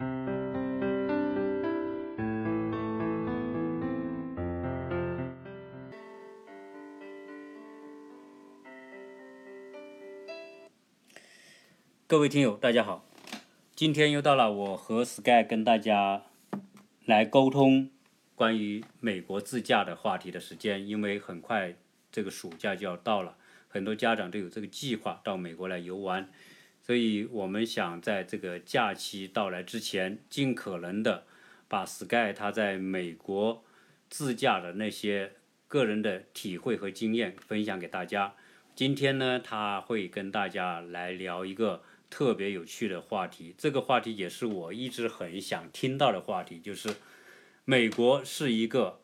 各位听友，大家好！今天又到了我和 Sky 跟大家来沟通关于美国自驾的话题的时间，因为很快这个暑假就要到了，很多家长都有这个计划到美国来游玩，所以我们想在这个假期到来之前，尽可能的把 Sky 他在美国自驾的那些个人的体会和经验分享给大家。今天呢，他会跟大家来聊一个。特别有趣的话题，这个话题也是我一直很想听到的话题，就是美国是一个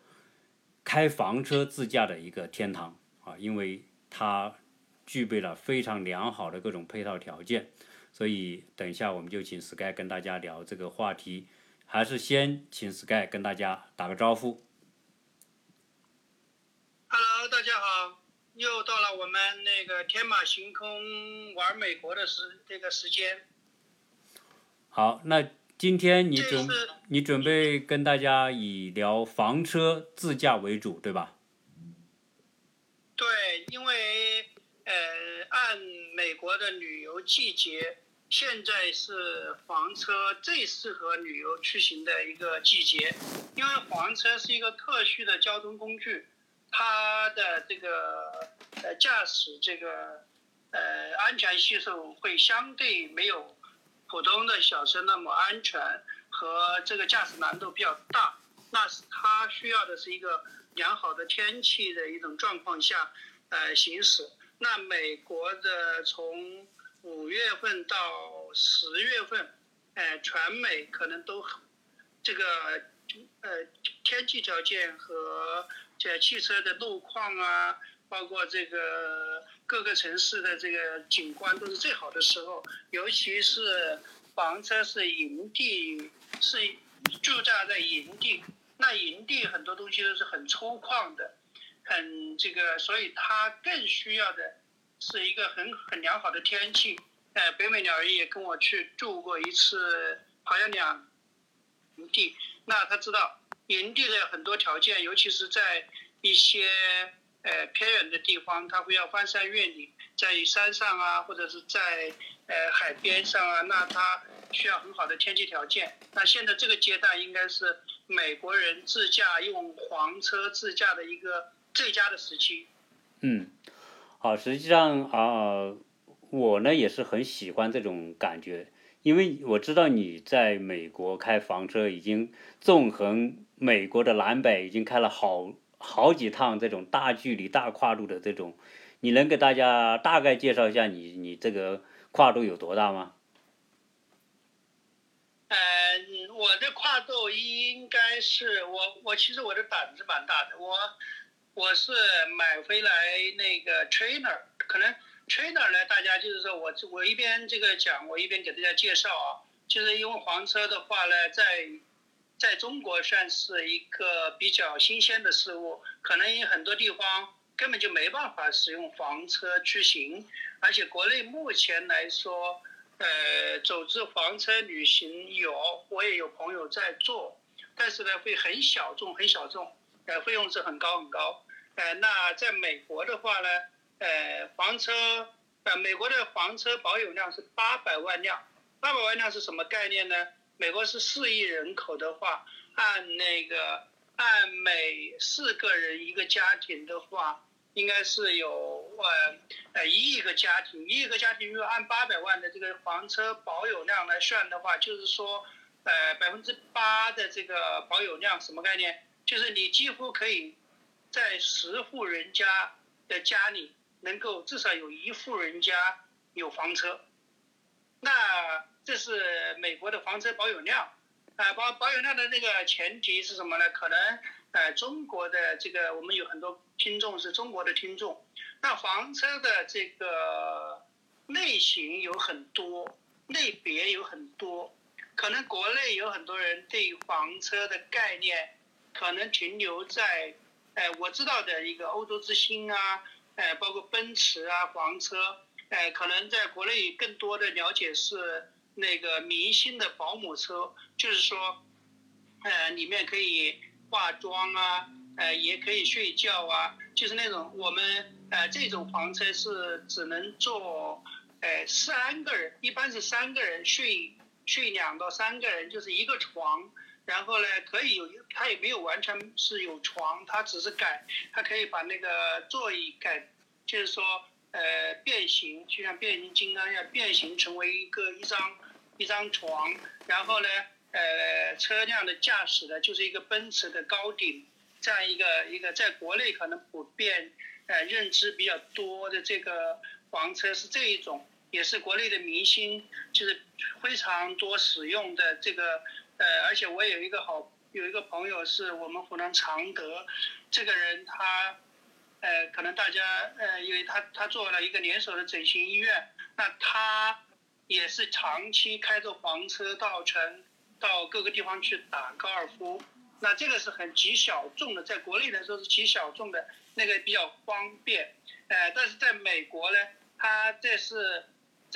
开房车自驾的一个天堂啊，因为它具备了非常良好的各种配套条件，所以等一下我们就请 Sky 跟大家聊这个话题，还是先请 Sky 跟大家打个招呼。Hello，大家好。又到了我们那个天马行空玩美国的时这个时间。好，那今天你准你准备跟大家以聊房车自驾为主，对吧？对，因为呃，按美国的旅游季节，现在是房车最适合旅游出行的一个季节，因为房车是一个特殊的交通工具。它的这个呃驾驶这个呃安全系数会相对没有普通的小车那么安全，和这个驾驶难度比较大。那是它需要的是一个良好的天气的一种状况下呃行驶。那美国的从五月份到十月份，呃，全美可能都这个呃天气条件和。这汽车的路况啊，包括这个各个城市的这个景观都是最好的时候，尤其是房车是营地，是驻扎在营地，那营地很多东西都是很粗犷的，很这个，所以它更需要的是一个很很良好的天气。呃，北美鸟儿也跟我去住过一次好像两营地，那他知道。营地的很多条件，尤其是在一些呃偏远的地方，他会要翻山越岭，在山上啊，或者是在呃海边上啊，那他需要很好的天气条件。那现在这个阶段应该是美国人自驾用黄车自驾的一个最佳的时期。嗯，好，实际上啊，我呢也是很喜欢这种感觉。因为我知道你在美国开房车，已经纵横美国的南北，已经开了好好几趟这种大距离、大跨度的这种，你能给大家大概介绍一下你你这个跨度有多大吗？呃，我的跨度应该是我我其实我的胆子蛮大的，我我是买回来那个 trainer 可能。trainer 呢？大家就是说我我一边这个讲，我一边给大家介绍啊。就是因为黄车的话呢，在在中国算是一个比较新鲜的事物，可能有很多地方根本就没办法使用房车出行。而且国内目前来说，呃，组织房车旅行有，我也有朋友在做，但是呢，会很小众，很小众，呃，费用是很高很高。呃，那在美国的话呢？呃，房车，呃，美国的房车保有量是八百万辆，八百万辆是什么概念呢？美国是四亿人口的话，按那个按每四个人一个家庭的话，应该是有呃呃一亿个家庭，一亿个家庭如果按八百万的这个房车保有量来算的话，就是说，呃百分之八的这个保有量什么概念？就是你几乎可以在十户人家的家里。能够至少有一户人家有房车，那这是美国的房车保有量，啊保保有量的那个前提是什么呢？可能呃中国的这个我们有很多听众是中国的听众，那房车的这个类型有很多，类别有很多，可能国内有很多人对房车的概念可能停留在，呃我知道的一个欧洲之星啊。呃，包括奔驰啊，房车，呃，可能在国内更多的了解是，那个明星的保姆车，就是说，呃，里面可以化妆啊，呃，也可以睡觉啊，就是那种我们呃这种房车是只能坐呃三个人，一般是三个人睡睡两到三个人，就是一个床，然后呢可以有它也没有完全是有床，它只是改，它可以把那个座椅改，就是说呃变形，就像变形金刚一样变形成为一个一张。一张床，然后呢，呃，车辆的驾驶呢，就是一个奔驰的高顶，这样一个一个，在国内可能普遍，呃，认知比较多的这个房车是这一种，也是国内的明星就是非常多使用的这个，呃，而且我有一个好有一个朋友是我们湖南常德，这个人他，呃，可能大家呃，因为他他做了一个连锁的整形医院，那他。也是长期开着房车到城，到各个地方去打高尔夫，那这个是很极小众的，在国内来说是极小众的，那个比较方便，呃，但是在美国呢，他这是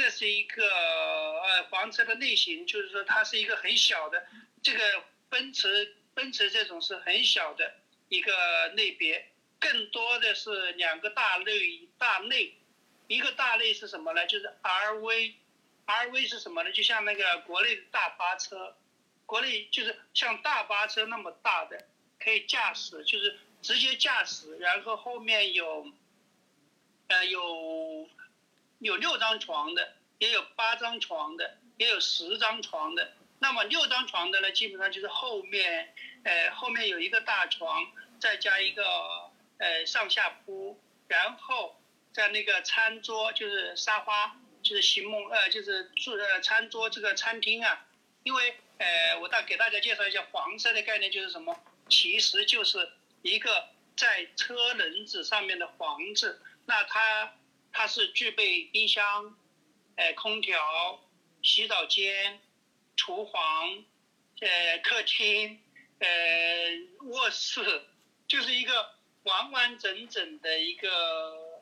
这是一个呃房车的类型，就是说它是一个很小的，这个奔驰奔驰这种是很小的一个类别，更多的是两个大类大类，一个大类是什么呢？就是 RV。R V 是什么呢？就像那个国内的大巴车，国内就是像大巴车那么大的，可以驾驶，就是直接驾驶，然后后面有，呃，有有六张床的，也有八张床的，也有十张床的。那么六张床的呢，基本上就是后面，呃，后面有一个大床，再加一个呃上下铺，然后在那个餐桌就是沙发。就是席梦呃，就是住呃餐桌这个餐厅啊，因为呃，我大给大家介绍一下黄色的概念就是什么，其实就是一个在车轮子上面的房子，那它它是具备冰箱，呃空调、洗澡间、厨房、呃客厅、呃卧室，就是一个完完整整的一个，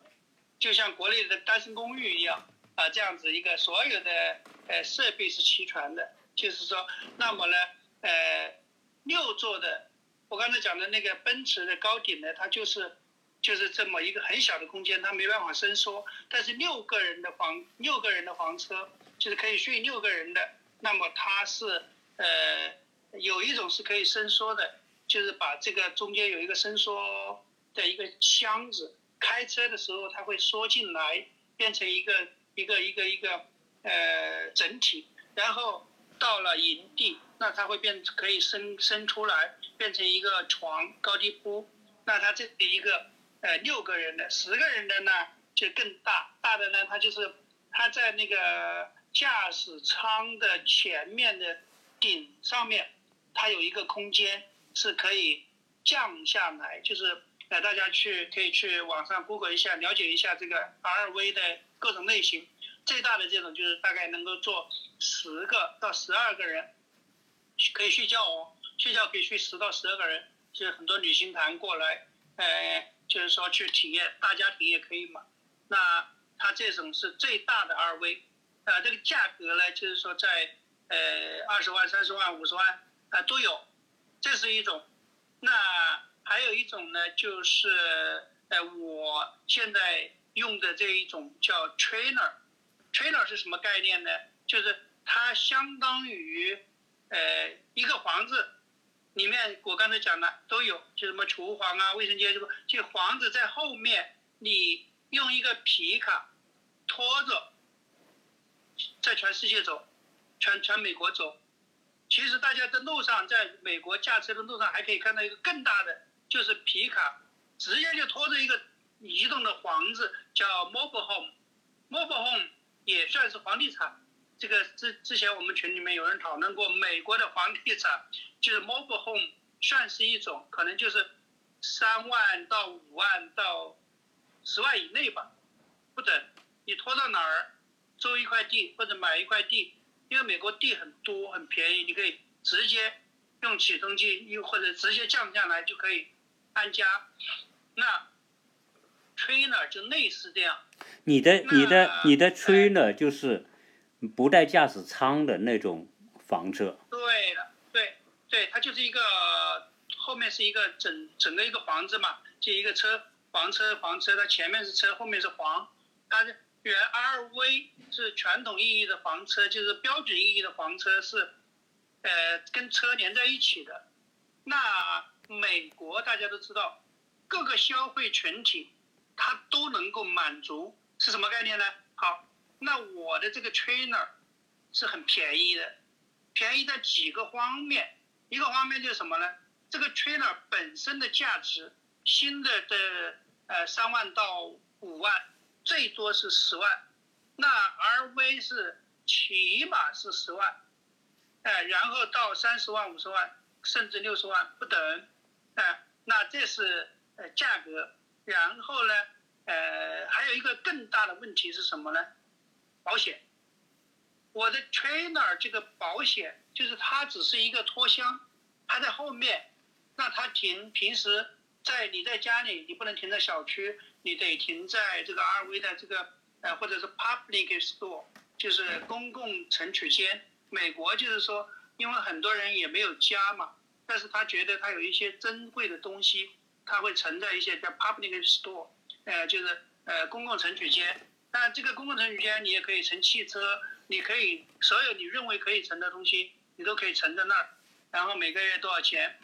就像国内的单身公寓一样。啊，这样子一个所有的呃设备是齐全的，就是说，那么呢，呃，六座的，我刚才讲的那个奔驰的高顶呢，它就是就是这么一个很小的空间，它没办法伸缩。但是六个人的房，六个人的房车就是可以睡六个人的，那么它是呃有一种是可以伸缩的，就是把这个中间有一个伸缩的一个箱子，开车的时候它会缩进来，变成一个。一个一个一个，呃，整体，然后到了营地，那它会变，可以伸伸出来，变成一个床高低铺。那它这一个，呃，六个人的、十个人的呢，就更大。大的呢，它就是它在那个驾驶舱的前面的顶上面，它有一个空间是可以降下来，就是呃，大家去可以去网上 Google 一下，了解一下这个 RV 的。各种类型，最大的这种就是大概能够坐十个到十二个人，可以睡觉哦，睡觉可以睡十到十二个人，就是很多旅行团过来，呃，就是说去体验，大家庭也可以嘛。那它这种是最大的 RV，呃，这个价格呢，就是说在呃二十万、三十万、五十万啊都有，这是一种。那还有一种呢，就是呃我现在。用的这一种叫 trainer，trainer 是什么概念呢？就是它相当于，呃，一个房子里面，我刚才讲的都有，就什么厨房啊、卫生间什么，就房子在后面，你用一个皮卡拖着，在全世界走，全全美国走。其实大家在路上，在美国驾车的路上还可以看到一个更大的，就是皮卡，直接就拖着一个。移动的房子叫 mobile home，mobile home 也算是房地产。这个之之前我们群里面有人讨论过，美国的房地产就是 mobile home 算是一种，可能就是三万到五万到十万以内吧，不等。你拖到哪儿，租一块地或者买一块地，因为美国地很多很便宜，你可以直接用起重机，又或者直接降下来就可以安家。那 trainer 就类似这样，你的你的你的 trainer 就是不带驾驶舱的那种房车。对的，对对，它就是一个后面是一个整整个一个房子嘛，就一个车房车房车，它前面是车，后面是房。它原 RV 是传统意义的房车，就是标准意义的房车是，呃，跟车连在一起的。那美国大家都知道，各个消费群体它都能够满足，是什么概念呢？好，那我的这个 trainer 是很便宜的，便宜在几个方面，一个方面就是什么呢？这个 trainer 本身的价值，新的的呃三万到五万，最多是十万，那 RV 是起码是十万，哎，然后到三十万、五十万，甚至六十万不等，哎，那这是呃价格，然后呢，呃，还有一个更大的问题是什么呢？保险。我的 trainer 这个保险就是它只是一个拖箱，它在后面，那它停平时在你在家里你不能停在小区，你得停在这个 RV 的这个呃或者是 public store，就是公共存取间。美国就是说，因为很多人也没有家嘛，但是他觉得他有一些珍贵的东西，他会存在一些叫 public store，呃就是呃公共存取间。那这个公共存取间你也可以乘汽车。你可以所有你认为可以乘的东西，你都可以存在那儿，然后每个月多少钱？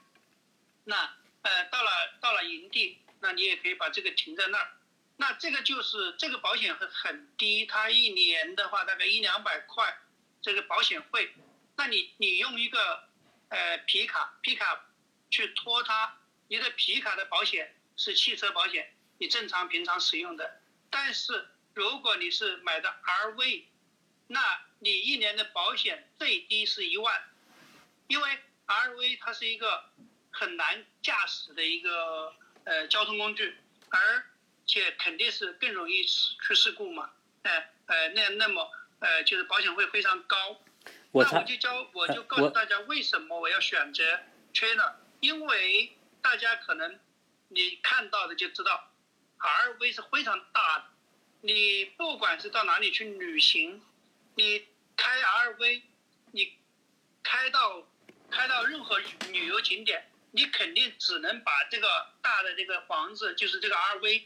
那呃到了到了营地，那你也可以把这个停在那儿。那这个就是这个保险很很低，它一年的话大概一两百块这个保险费。那你你用一个呃皮卡皮卡去拖它，你的皮卡的保险是汽车保险，你正常平常使用的。但是如果你是买的 RV。那你一年的保险最低是一万，因为 RV 它是一个很难驾驶的一个呃交通工具，而且肯定是更容易出事故嘛，哎呃那那么呃就是保险会非常高。那我就教我就告诉大家为什么我要选择 Trainer，因为大家可能你看到的就知道，RV 是非常大的，你不管是到哪里去旅行。你开 RV，你开到开到任何旅游景点，你肯定只能把这个大的这个房子，就是这个 RV，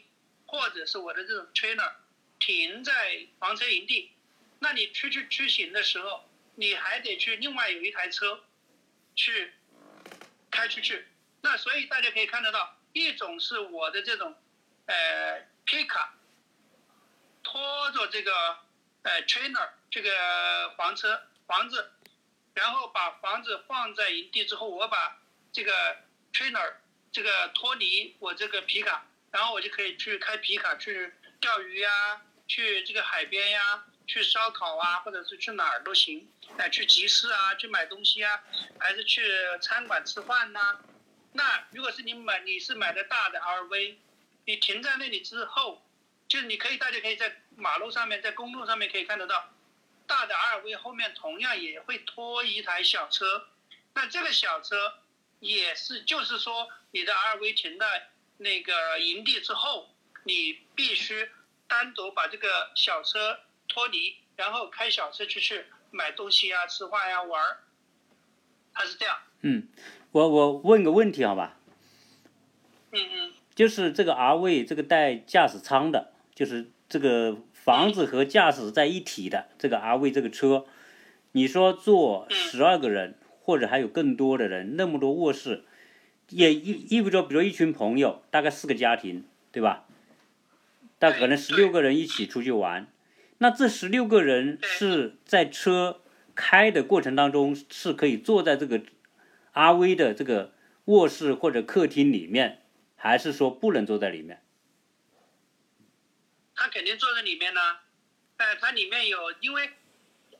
或者是我的这种 trailer，停在房车营地。那你出去出行的时候，你还得去另外有一台车去开出去。那所以大家可以看得到，一种是我的这种呃皮卡拖着这个呃 trainer。这个房车房子，然后把房子放在营地之后，我把这个 trainer 这个脱离我这个皮卡，然后我就可以去开皮卡去钓鱼呀，去这个海边呀，去烧烤啊，或者是去哪儿都行，哎，去集市啊，去买东西啊，还是去餐馆吃饭呐？那如果是你买，你是买的大的 RV，你停在那里之后，就是你可以，大家可以在马路上面，在公路上面可以看得到。大的 RV 后面同样也会拖一台小车，那这个小车也是，就是说你的 RV 停在那个营地之后，你必须单独把这个小车脱离，然后开小车出去买东西啊、吃饭呀、玩儿，它是这样。嗯，我我问个问题好吧？嗯嗯。就是这个 RV 这个带驾驶舱的，就是这个。房子和驾驶在一体的这个 RV 这个车，你说坐十二个人或者还有更多的人，那么多卧室，也意意味着，比如一群朋友，大概四个家庭，对吧？但可能十六个人一起出去玩，那这十六个人是在车开的过程当中是可以坐在这个 RV 的这个卧室或者客厅里面，还是说不能坐在里面？他肯定坐在里面呢，哎，它里面有，因为，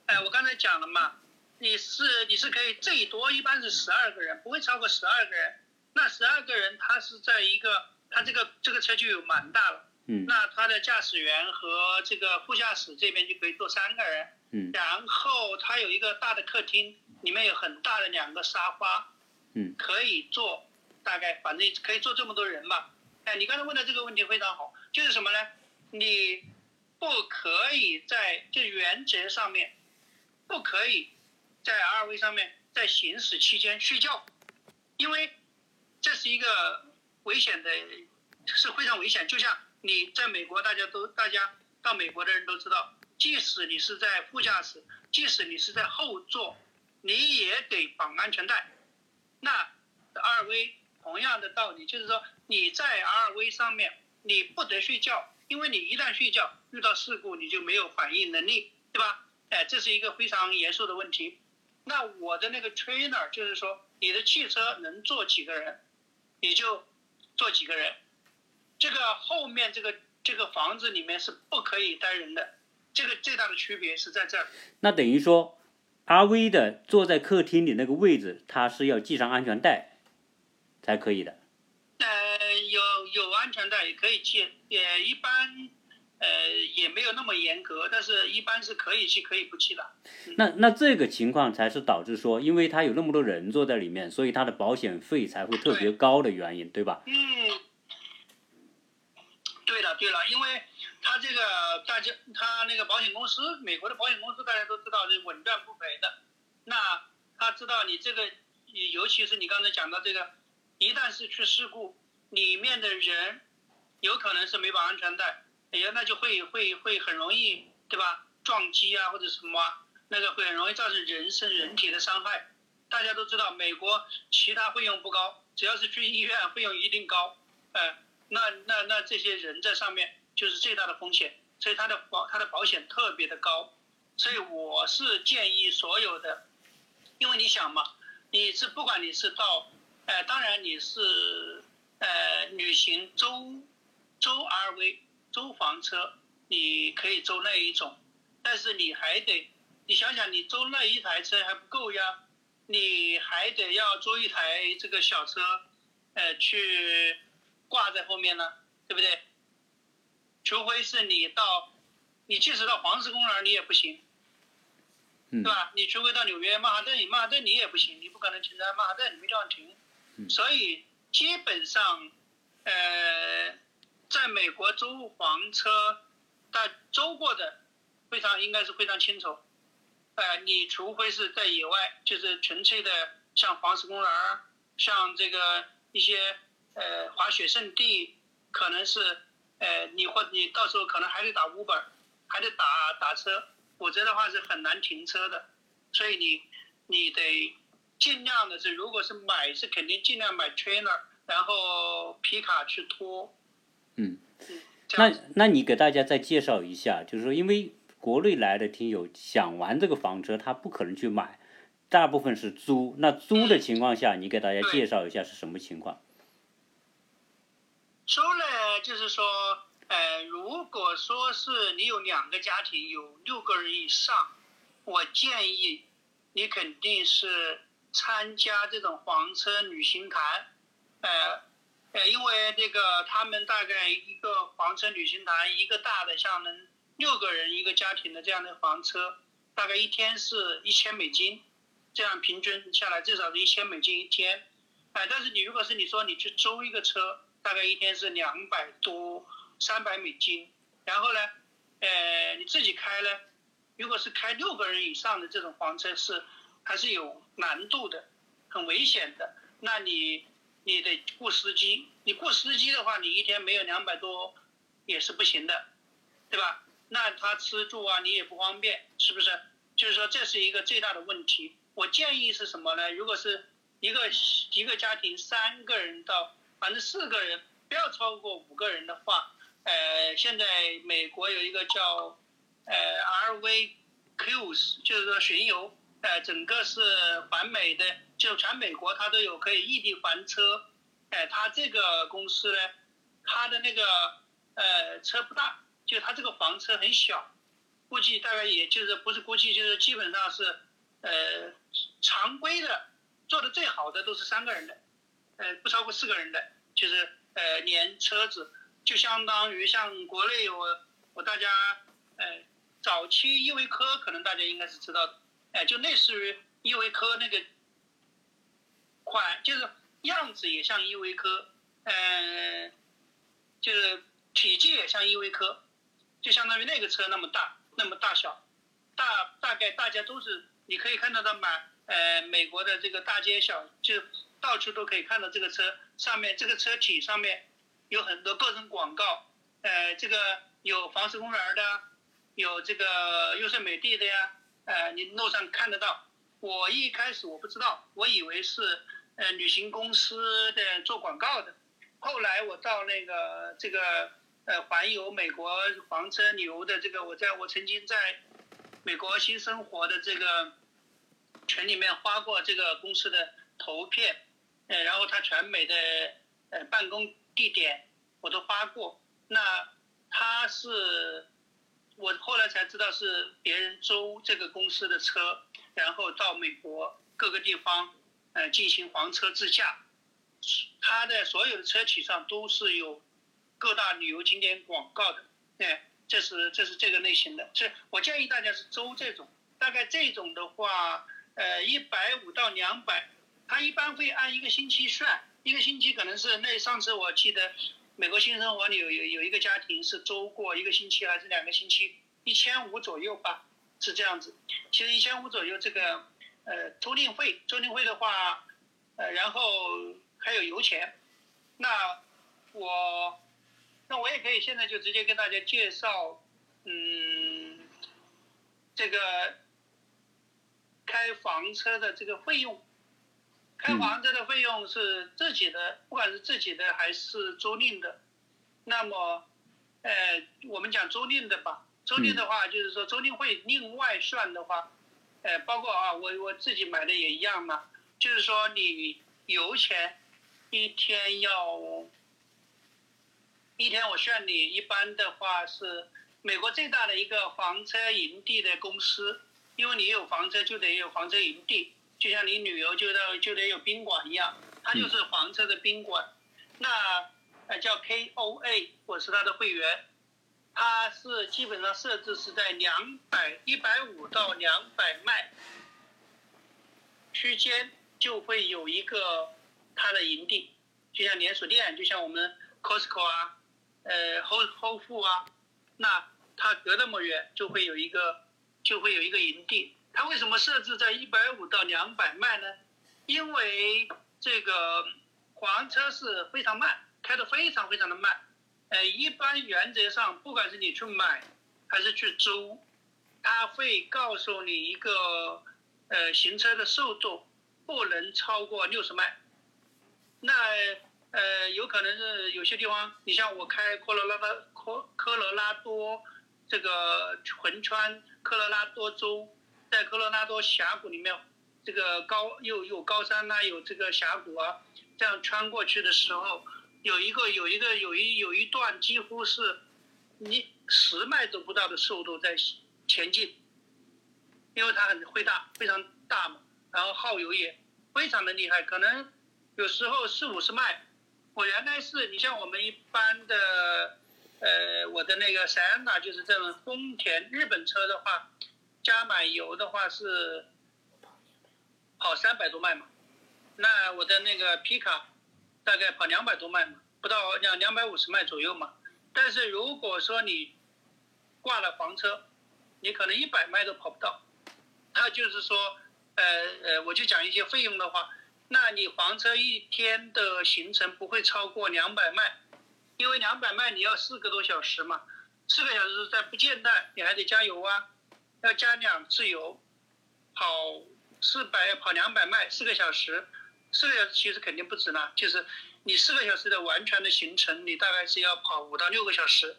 哎，我刚才讲了嘛，你是你是可以最多一般是十二个人，不会超过十二个人。那十二个人，他是在一个，他这个这个车就有蛮大了，嗯，那他的驾驶员和这个副驾驶这边就可以坐三个人，嗯，然后他有一个大的客厅，里面有很大的两个沙发，嗯，可以坐，大概反正可以坐这么多人吧。哎，你刚才问的这个问题非常好，就是什么呢？你不可以在就原则上面，不可以在 RV 上面在行驶期间睡觉，因为这是一个危险的，是非常危险。就像你在美国，大家都大家到美国的人都知道，即使你是在副驾驶，即使你是在后座，你也得绑安全带。那 RV 同样的道理，就是说你在 RV 上面你不得睡觉，因为你一旦睡觉遇到事故你就没有反应能力，对吧？哎，这是一个非常严肃的问题。那我的那个 trainer 就是说，你的汽车能坐几个人，你就坐几个人。这个后面这个这个房子里面是不可以待人的，这个最大的区别是在这儿。那等于说，RV 的坐在客厅里那个位置，它是要系上安全带才可以的。呃，有有安全带也可以系，也一般。呃，也没有那么严格，但是一般是可以去，可以不去的。那那这个情况才是导致说，因为他有那么多人坐在里面，所以他的保险费才会特别高的原因，对吧？嗯，对了对了，因为他这个大家他那个保险公司，美国的保险公司大家都知道是稳赚不赔的。那他知道你这个，尤其是你刚才讲到这个，一旦是出事故，里面的人有可能是没绑安全带。哎呀，那就会会会很容易，对吧？撞击啊，或者什么啊，那个会很容易造成人身人体的伤害。大家都知道，美国其他费用不高，只要是去医院，费用一定高。哎，那那那这些人在上面就是最大的风险，所以他的保他的保险特别的高。所以我是建议所有的，因为你想嘛，你是不管你是到，哎，当然你是呃旅行周周 RV。租房车，你可以租那一种，但是你还得，你想想，你租那一台车还不够呀，你还得要租一台这个小车，呃，去挂在后面呢，对不对？除非是你到，你即使到黄石公园你也不行，对吧？你除非到纽约曼哈顿，曼哈顿你也不行，你不可能停在曼哈顿，你没地方停，所以基本上，呃。在美国租房车，但租过的非常应该是非常清楚。呃，你除非是在野外，就是纯粹的像黄石公园像这个一些呃滑雪圣地，可能是呃你或你到时候可能还得打五本，还得打打车，否则的话是很难停车的。所以你你得尽量的是，如果是买是肯定尽量买 trainer，然后皮卡去拖。嗯，那那你给大家再介绍一下，就是说，因为国内来的听友想玩这个房车，他不可能去买，大部分是租。那租的情况下，你给大家介绍一下是什么情况？租呢，就是说，呃，如果说是你有两个家庭，有六个人以上，我建议你肯定是参加这种房车旅行团，呃。呃，因为这个他们大概一个房车旅行团，一个大的像能六个人一个家庭的这样的房车，大概一天是一千美金，这样平均下来至少是一千美金一天。哎，但是你如果是你说你去租一个车，大概一天是两百多三百美金。然后呢，呃，你自己开呢，如果是开六个人以上的这种房车是还是有难度的，很危险的。那你。你得雇司机，你雇司机的话，你一天没有两百多也是不行的，对吧？那他吃住啊，你也不方便，是不是？就是说这是一个最大的问题。我建议是什么呢？如果是一个一个家庭三个人到反正四个人，不要超过五个人的话，呃，现在美国有一个叫呃 RV Cruise，就是说巡游，呃，整个是环美的。就全美国，它都有可以异地还车，哎，它这个公司呢，它的那个呃车不大，就它这个房车很小，估计大概也就是不是估计就是基本上是呃常规的做的最好的都是三个人的，呃不超过四个人的，就是呃连车子就相当于像国内我我大家呃早期依维柯可能大家应该是知道的，哎就类似于依维柯那个。款就是样子也像依维柯，嗯，就是体积也像依维柯，就相当于那个车那么大，那么大小，大大概大家都是，你可以看到的满呃美国的这个大街小，就到处都可以看到这个车上面这个车体上面有很多各种广告，呃，这个有黄石公园的，有这个优胜美地的呀，呃，你路上看得到。我一开始我不知道，我以为是呃旅行公司的做广告的。后来我到那个这个呃环游美国房车旅游的这个，我在我曾经在美国新生活的这个群里面发过这个公司的图片，呃，然后他全美的呃办公地点我都发过。那他是我后来才知道是别人租这个公司的车，然后到美国各个地方呃进行房车自驾。他的所有的车企上都是有各大旅游景点广告的，哎，这是这是这个类型的。这我建议大家是租这种，大概这种的话，呃，一百五到两百，他一般会按一个星期算，一个星期可能是那上次我记得美国新生活里有有有一个家庭是租过一个星期还是两个星期，一千五左右吧，是这样子。其实一千五左右这个呃租赁费，租赁费的话，呃，然后。还有油钱，那我那我也可以现在就直接跟大家介绍，嗯，这个开房车的这个费用，开房车的费用是自己的，不管是自己的还是租赁的，那么，呃，我们讲租赁的吧，租赁的话就是说租赁会另外算的话，呃，包括啊，我我自己买的也一样嘛，就是说你油钱。一天要一天，我算你一般的话是美国最大的一个房车营地的公司，因为你有房车就得有房车营地，就像你旅游就到就得有宾馆一样，它就是房车的宾馆。那呃叫 KOA，我是他的会员，它是基本上设置是在两百一百五到两百迈区间，就会有一个。它的营地就像连锁店，就像我们 Costco 啊，呃，Whole Whole f o o 啊，那它隔那么远就会有一个，就会有一个营地。它为什么设置在一百五到两百迈呢？因为这个房车是非常慢，开的非常非常的慢。呃，一般原则上，不管是你去买还是去租，它会告诉你一个呃行车的速度不能超过六十迈。那呃，有可能是有些地方，你像我开科罗拉多科科罗拉多这个横穿科罗拉多州，在科罗拉多峡谷里面，这个高又有高山呐，有这个峡谷啊，这样穿过去的时候，有一个有一个有一有一段几乎是你十迈都不到的速度在前进，因为它很会大，非常大嘛，然后耗油也非常的厉害，可能。有时候四五十迈，我原来是你像我们一般的，呃，我的那个塞纳就是这种丰田日本车的话，加满油的话是跑三百多迈嘛，那我的那个皮卡大概跑两百多迈嘛，不到两两百五十迈左右嘛。但是如果说你挂了房车，你可能一百迈都跑不到。他就是说，呃呃，我就讲一些费用的话。那你房车一天的行程不会超过两百迈，因为两百迈你要四个多小时嘛，四个小时在不间断，你还得加油啊，要加两次油，跑四百跑两百迈四个小时，四个小时其实肯定不止了，就是你四个小时的完全的行程，你大概是要跑五到六个小时，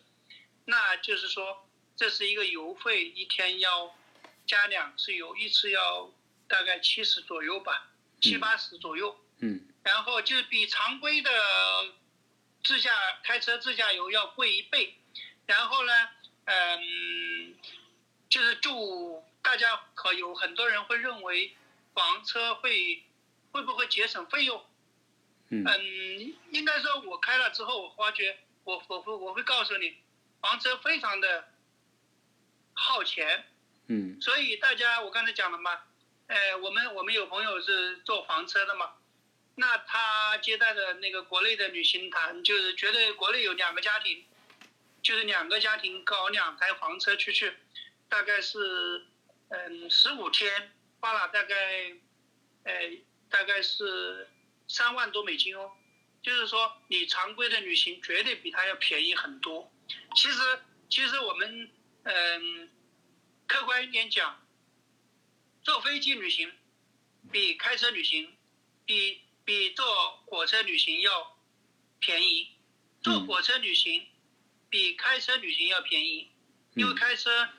那就是说这是一个油费，一天要加两次油，一次要大概七十左右吧。七八十左右，嗯，然后就是比常规的自驾开车自驾游要贵一倍，然后呢，嗯，就是住大家可有很多人会认为房车会会不会节省费用？嗯，应该说我开了之后，我发觉我我会我会告诉你，房车非常的耗钱，嗯，所以大家我刚才讲了嘛。呃，我们我们有朋友是做房车的嘛，那他接待的那个国内的旅行团，就是觉得国内有两个家庭，就是两个家庭搞两台房车出去，大概是嗯，十五天花了大概，呃，大概是三万多美金哦。就是说，你常规的旅行绝对比它要便宜很多。其实，其实我们，嗯，客观一点讲，坐飞机旅行比开车旅行，比比坐火车旅行要便宜。坐火车旅行比开车旅行要便宜，因为开车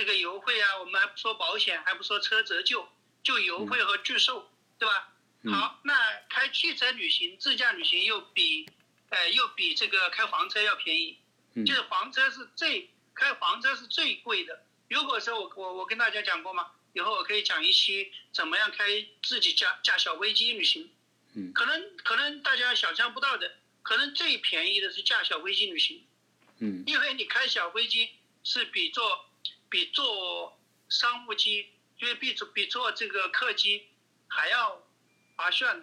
这个油费啊，我们还不说保险，还不说车折旧，就油费和拒售，对吧？好，那开汽车旅行、自驾旅行又比，呃，又比这个开房车要便宜。就是房车是最开房车是最贵的。如果说我我我跟大家讲过吗，以后我可以讲一期怎么样开自己驾驾小飞机旅行。嗯。可能可能大家想象不到的，可能最便宜的是驾小飞机旅行。嗯。因为你开小飞机是比坐比坐商务机，因为比坐比坐这个客机还要。划算，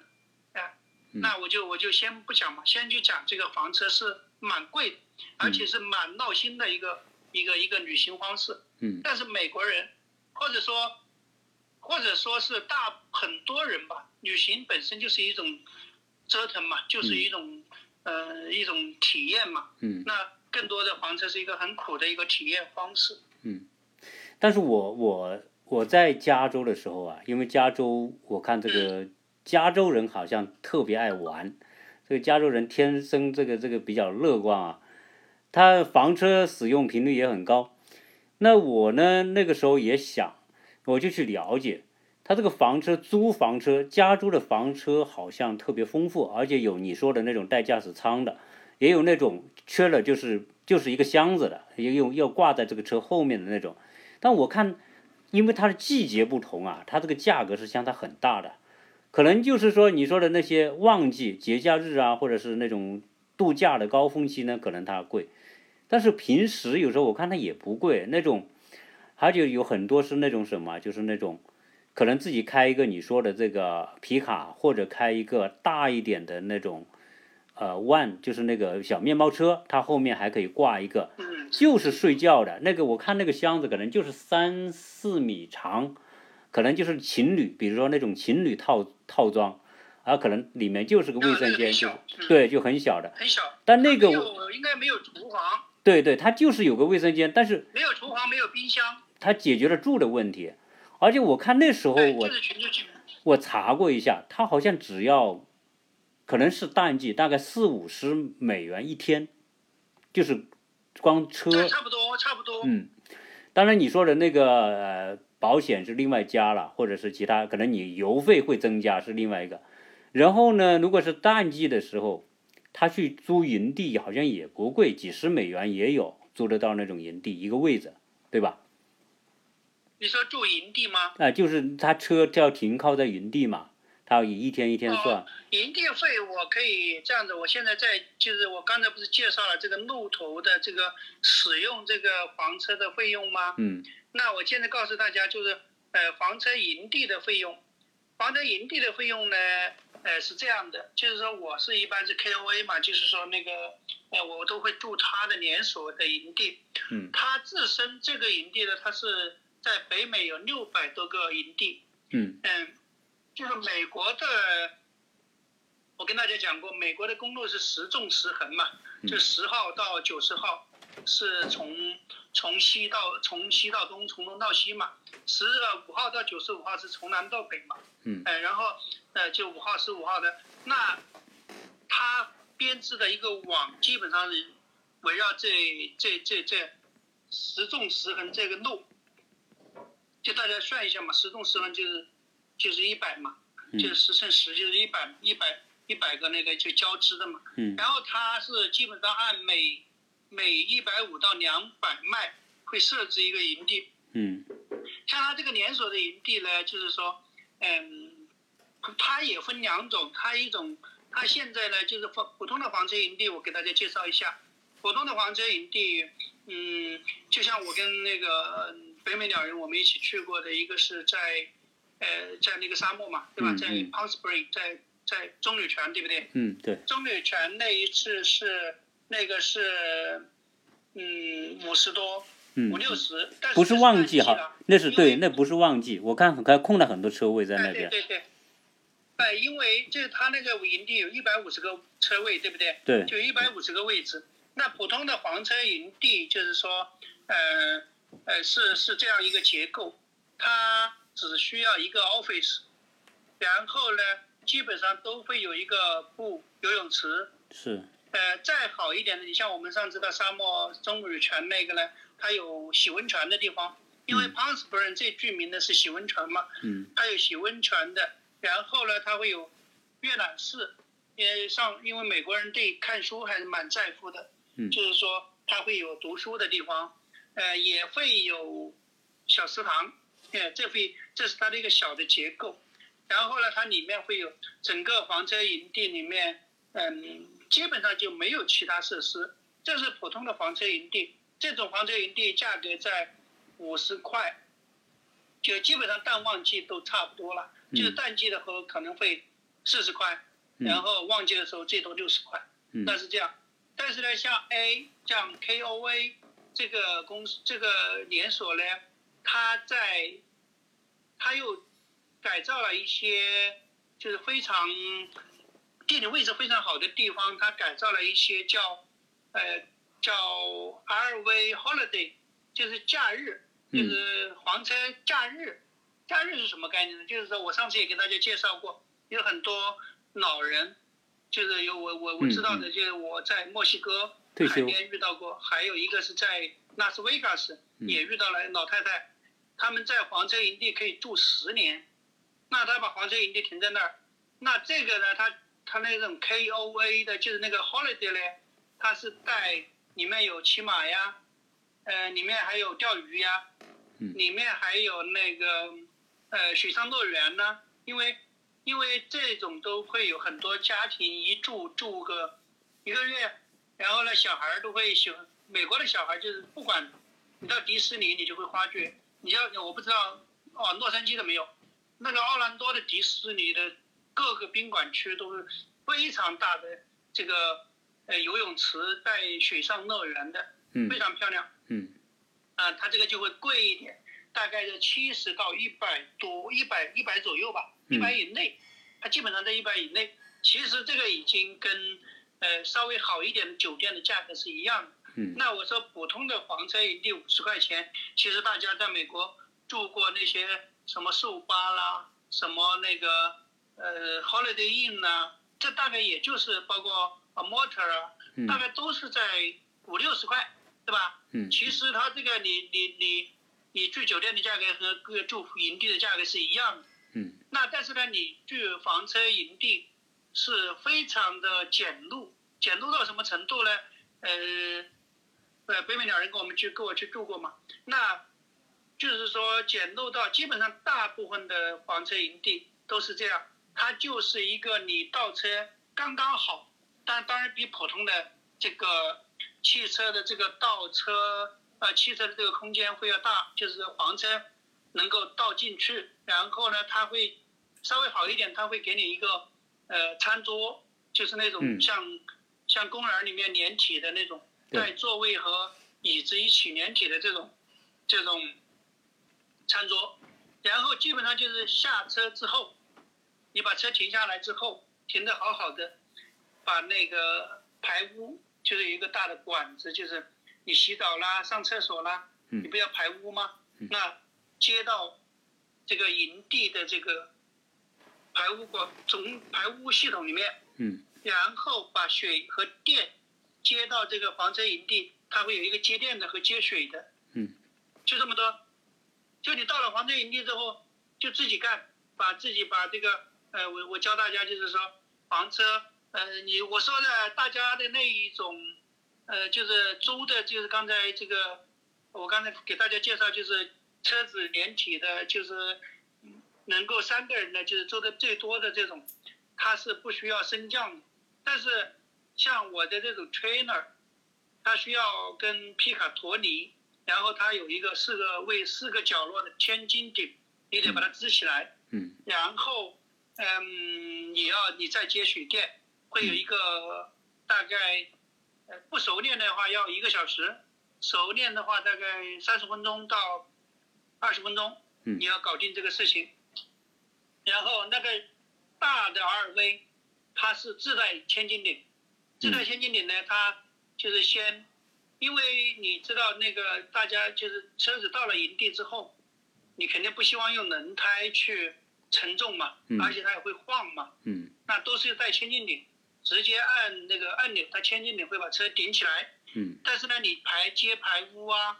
哎，那我就我就先不讲嘛，先就讲这个房车是蛮贵的，而且是蛮闹心的一个一个一个旅行方式。嗯。但是美国人，或者说，或者说是大很多人吧，旅行本身就是一种折腾嘛，就是一种呃一种体验嘛。嗯。那更多的房车是一个很苦的一个体验方式。嗯，但是我我我在加州的时候啊，因为加州我看这个。加州人好像特别爱玩，这个加州人天生这个这个比较乐观啊，他房车使用频率也很高。那我呢那个时候也想，我就去了解，他这个房车租房车，加州的房车好像特别丰富，而且有你说的那种带驾驶舱的，也有那种缺了就是就是一个箱子的，也有要挂在这个车后面的那种。但我看，因为它的季节不同啊，它这个价格是相差很大的。可能就是说你说的那些旺季节假日啊，或者是那种度假的高峰期呢，可能它贵，但是平时有时候我看它也不贵。那种，而且有很多是那种什么，就是那种，可能自己开一个你说的这个皮卡，或者开一个大一点的那种，呃，one 就是那个小面包车，它后面还可以挂一个，就是睡觉的那个。我看那个箱子可能就是三四米长。可能就是情侣，比如说那种情侣套套装，啊，可能里面就是个卫生间，就对，就很小的。很小。但那个应该没有厨房。对对，它就是有个卫生间，但是没有厨房，没有冰箱。它解决了住的问题，而且我看那时候我我查过一下，它好像只要，可能是淡季，大概四五十美元一天，就是光车。差不多，差不多。嗯，当然你说的那个呃。保险是另外加了，或者是其他，可能你油费会增加是另外一个。然后呢，如果是淡季的时候，他去租营地好像也不贵，几十美元也有租得到那种营地，一个位置，对吧？你说住营地吗？啊，就是他车就要停靠在营地嘛，他要以一天一天算。营地费我可以这样子，我现在在就是我刚才不是介绍了这个路途的这个使用这个房车的费用吗？嗯。那我现在告诉大家，就是呃房车营地的费用，房车营地的费用呢，呃是这样的，就是说我是一般是 KOA 嘛，就是说那个呃我都会住他的连锁的营地，嗯，他自身这个营地呢，它是在北美有六百多个营地，嗯嗯，就是美国的，我跟大家讲过，美国的公路是十纵十横嘛，就十号到九十号是从。从西到从西到东，从东到西嘛。十呃五号到九十五号是从南到北嘛。嗯。哎，然后呃就五号十五号的，那它编织的一个网基本上是围绕这这这这十纵十横这个路，就大家算一下嘛，十纵十横就是就是一百嘛，就是十乘十就是一百一百一百个那个就交织的嘛。嗯。然后它是基本上按每每一百五到两百卖会设置一个营地。嗯，像它这个连锁的营地呢，就是说，嗯，它也分两种，它一种，它现在呢就是普普通的房车营地，我给大家介绍一下。普通的房车营地，嗯，就像我跟那个北美鸟人我们一起去过的一个是在，呃，在那个沙漠嘛，对吧？在 Palm Springs，在在棕榈泉，对不对？嗯，对。棕榈泉那一次是。那个是，嗯，五十多，嗯五六十，但是不是是旺季哈，那是对，那不是旺季。我看很快空了很多车位在那哎，对。对对，哎，因为就是他那个营地有一百五十个车位，对不对？对就一百五十个位置。那普通的房车营地就是说，呃呃，是是这样一个结构，它只需要一个 office，然后呢，基本上都会有一个布游泳池。是，呃，再好一点的，你像我们上次到沙漠棕榈泉那个呢，它有洗温泉的地方，因为嗯。Palm Springs 最著名的是洗温泉嘛，嗯。它有洗温泉的，然后呢，它会有阅览室，因为上因为美国人对看书还是蛮在乎的，嗯。就是说它会有读书的地方，呃，也会有小食堂，呃，这会这是它的一个小的结构，然后呢，它里面会有整个房车营地里面，嗯，基本上就没有其他设施，这是普通的房车营地，这种房车营地价格在五十块。就基本上淡旺季都差不多了，嗯就是淡季的时候可能会四十块，嗯然后旺季的时候最多六十块，嗯那是这样。但是呢，像 A 像 KOA 这个公司这个连锁呢，它在它又改造了一些就是非常地理位置非常好的地方，他改造了一些叫呃叫 RV Holiday，就是假日，就嗯是房车假日。假日是什么概念呢？就是说我上次也给大家介绍过，有很多老人，就是有我我我知道的，就是我在墨西哥海边遇到过，还有一个是在拉斯维加斯嗯也遇到了老太太，他们在房车营地可以住十年，那他把房车营地停在那儿，那这个呢，他他那种 KOA 的，就是那个 holiday 呢，它是带里面有骑马呀，呃，里面还有钓鱼呀，嗯里面还有那个呃水上乐园呢，因为因为这种都会有很多家庭一住住个一个月，然后呢，小孩都会喜欢。美国的小孩就是不管你到迪士尼，你就会发觉，你要我不知道哦，洛杉矶的没有，那个奥兰多的迪士尼的各个宾馆区都是非常大的这个呃游泳池带水上乐园的，嗯非常漂亮。嗯啊，它这个就会贵一点，大概在七十到一百多，一百一百左右吧，一百以内，它基本上在一百以内。其实这个已经跟呃稍微好一点的酒店的价格是一样的。嗯那我说普通的房车营地五十块钱，其实大家在美国住过那些什么寿巴啦，什么那个呃 Holiday Inn 呐、这大概也就是包括啊 Motor 大概都是在五六十块，对吧？嗯其实它这个你你你你住酒店的价格和各住营地的价格是一样的。嗯那但是呢，你住房车营地是非常的简陋，简陋到什么程度呢？呃，呃，北美鸟人跟我们去跟我去住过嘛，那就是说简陋到基本上大部分的房车营地都是这样，它就是一个你倒车刚刚好，但当然比普通的这个汽车的这个倒车呃汽车的这个空间会要大，就是房车能够倒进去，然后呢，它会稍微好一点，它会给你一个呃餐桌，就是那种嗯。像、像公园里面连体的那种对带座位和椅子一起连体的这种这种餐桌，然后基本上就是下车之后，你把车停下来之后，停的好好的，把那个排污就是有一个大的管子，就是你洗澡啦、上厕所啦，嗯你不要排污吗？嗯？那接到这个营地的这个排污管从排污系统里面，嗯。然后把水和电接到这个房车营地，它会有一个接电的和接水的，嗯就这么多。就你到了房车营地之后，就自己干，把自己把这个呃，我我教大家就是说房车，呃，你我说的大家的那一种，呃，就是租的，就是刚才这个我刚才给大家介绍，就是车子连体的，就是嗯能够三个人的，就是租的最多的这种，它是不需要升降的。但是像我的这种 trainer，他需要跟皮卡托尼，然后他有一个四个位四个角落的千斤顶，你得把它支起来，嗯然后嗯，你要你再接水电，会有一个大概呃不熟练的话要一个小时，熟练的话大概三十分钟到二十分钟，嗯你要搞定这个事情。然后那个大的 RV，它是自带千斤顶，自带千斤顶呢，它就是先，因为你知道那个大家就是车子到了营地之后，你肯定不希望用轮胎去承重嘛，嗯而且它也会晃嘛，嗯那都是带千斤顶，直接按那个按钮，它千斤顶会把车顶起来。嗯但是呢，你排接排污啊，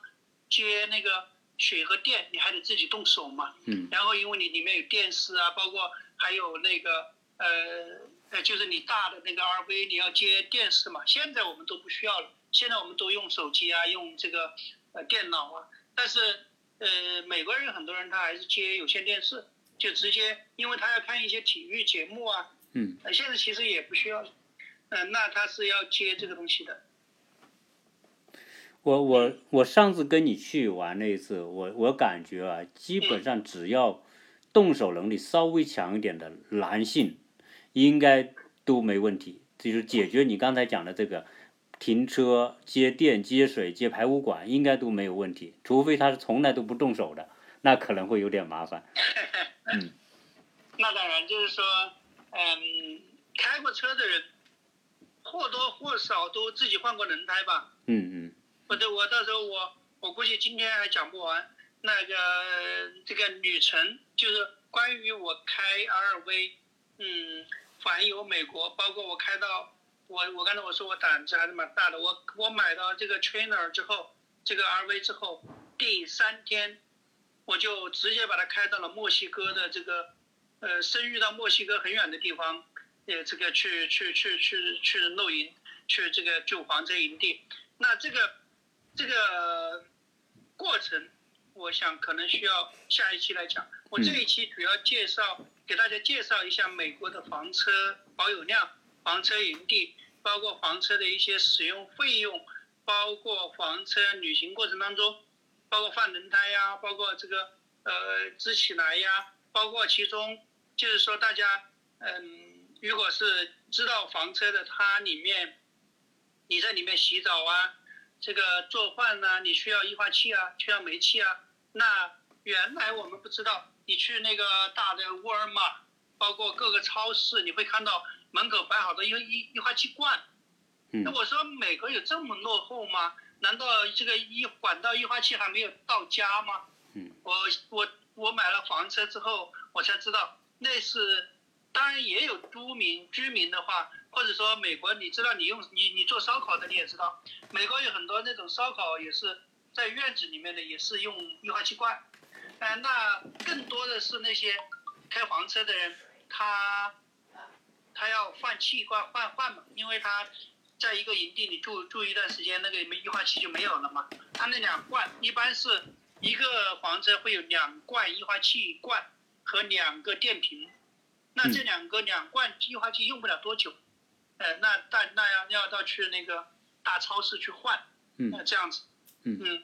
接那个水和电，你还得自己动手嘛。嗯然后因为你里面有电视啊，包括还有那个呃呃，就是你大的那个 RV 你要接电视嘛。现在我们都不需要了，现在我们都用手机啊，用这个呃电脑啊。但是呃，美国人很多人他还是接有线电视，就直接，因为他要看一些体育节目啊。嗯呃，现在其实也不需要了。嗯、那他是要接这个东西的。我我我上次跟你去玩那一次，我我感觉啊，基本上只要动手能力稍微强一点的男性，应该都没问题。就是解决你刚才讲的这个停车、接电、接水、接排污管，应该都没有问题。除非他是从来都不动手的，那可能会有点麻烦。嗯那当然，就是说，嗯，开过车的人或多或少都自己换过轮胎吧。嗯嗯或者我到时候我我估计今天还讲不完。那个这个旅程就是关于我开 RV，嗯，环游美国，包括我开到我我刚才我说我胆子还是蛮大的，我我买到这个 trainer 之后，这个 RV 之后，第三天我就直接把它开到了墨西哥的这个呃，深入到墨西哥很远的地方，呃，这个去去去去去露营，去这个救黄车营地。那这个这个过程，我想可能需要下一期来讲。我这一期主要介绍给大家介绍一下美国的房车保有量、房车营地，包括房车的一些使用费用，包括房车旅行过程当中，包括换轮胎呀，包括这个呃支起来呀，包括其中就是说大家嗯，如果是知道房车的，它里面你在里面洗澡啊，这个做饭呢、你需要液化气啊，需要煤气啊。那原来我们不知道，你去那个大的沃尔玛，包括各个超市，你会看到门口摆好多液液液化气罐。嗯那我说美国有这么落后吗？难道这个一管道一化气还没有到家吗？嗯，我我我买了房车之后，我才知道那是，当然也有居民居民的话，或者说美国，你知道你用你你做烧烤的你也知道，美国有很多那种烧烤也是在院子里面的，也是用液化气罐。呃，那更多的是那些开房车的人，他他要换气罐换换嘛，因为他在一个营地里住住一段时间，那个液化气就没有了嘛。他那两罐一般是一个房车会有两罐液化气罐和两个电瓶，那这两个两罐液化气用不了多久，呃，那但那要要到去那个大超市去换，嗯呃，这样子，嗯嗯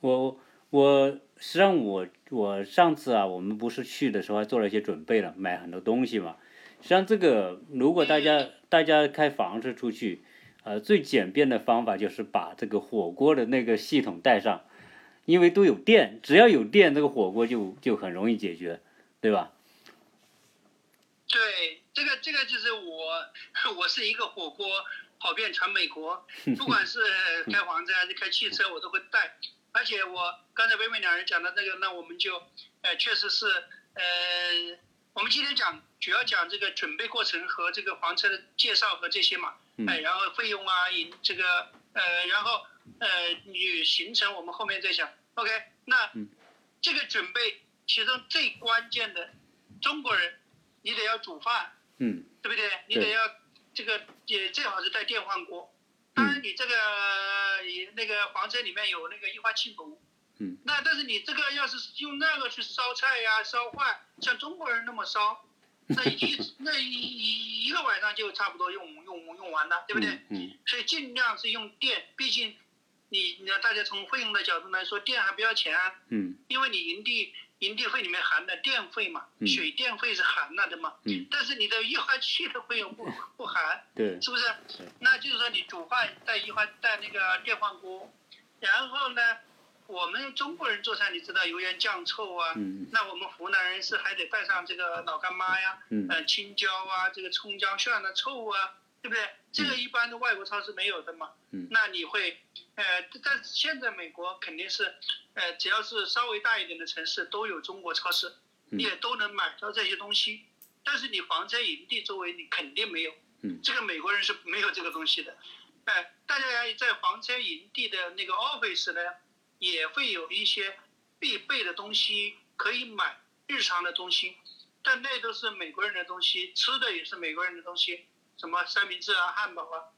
我我实际上我我上次啊，我们不是去的时候还做了一些准备了，买很多东西嘛。实际上这个如果大家大家开房车出去，呃，最简便的方法就是把这个火锅的那个系统带上，因为都有电，只要有电，这个火锅就就很容易解决，对吧？对，这个这个就是我，我是一个火锅跑遍全美国，不管是开房子还是开汽车，我都会带。而且我刚才薇薇两人讲的那个，那我们就，呃，确实是，呃，我们今天讲主要讲这个准备过程和这个房车的介绍和这些嘛，哎、然后费用啊，引这个，呃，然后呃，旅行程我们后面再讲。OK，那这个准备其中最关键的，中国人你得要煮饭，嗯对不对？你得要这个也最好是带电饭锅。当然，你这个也那个房车里面有那个液化气炉。嗯。那但是你这个要是用那个去烧菜呀、烧饭，像中国人那么烧，那一那一一一个晚上就差不多用用用完了，对不对？嗯嗯所以尽量是用电，毕竟你你要大家从费用的角度来说，电还不要钱啊。嗯因为你营地营地费里面含的电费嘛，嗯。水电费是含了的嘛，嗯。但是你的液化气的费用不不含，对，是不是？那就是说你煮饭带液化带那个电饭锅，然后呢，我们中国人做菜，你知道油盐酱醋啊，嗯那我们湖南人是还得带上这个老干妈呀，嗯。呃，青椒啊，这个葱姜蒜的臭啊，对不对？这个一般的外国超市没有的嘛。嗯那你会，呃，但是现在美国肯定是，呃，只要是稍微大一点的城市都有中国超市，嗯你也都能买到这些东西。但是你房车营地周围你肯定没有，嗯这个美国人是没有这个东西的。哎、大家在房车营地的那个 office 呢，也会有一些必备的东西可以买，日常的东西，但那都是美国人的东西，吃的也是美国人的东西，什么三明治啊、汉堡啊，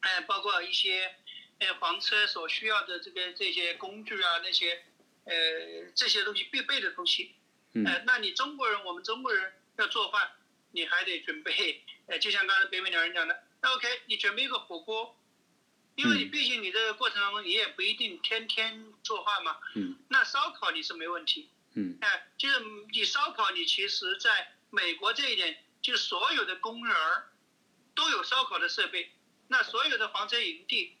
哎，包括一些呃房车所需要的这个这些工具啊，那些呃这些东西必备的东西。嗯呃，那你中国人，我们中国人要做饭，你还得准备，呃，就像刚才北美鸟人讲的，那 OK，你准备一个火锅，因为你嗯毕竟你这个过程当中你也不一定天天做饭嘛。嗯那烧烤你是没问题，嗯哎，就是你烧烤，你其实在美国这一点，就所有的公园儿都有烧烤的设备，那所有的房车营地，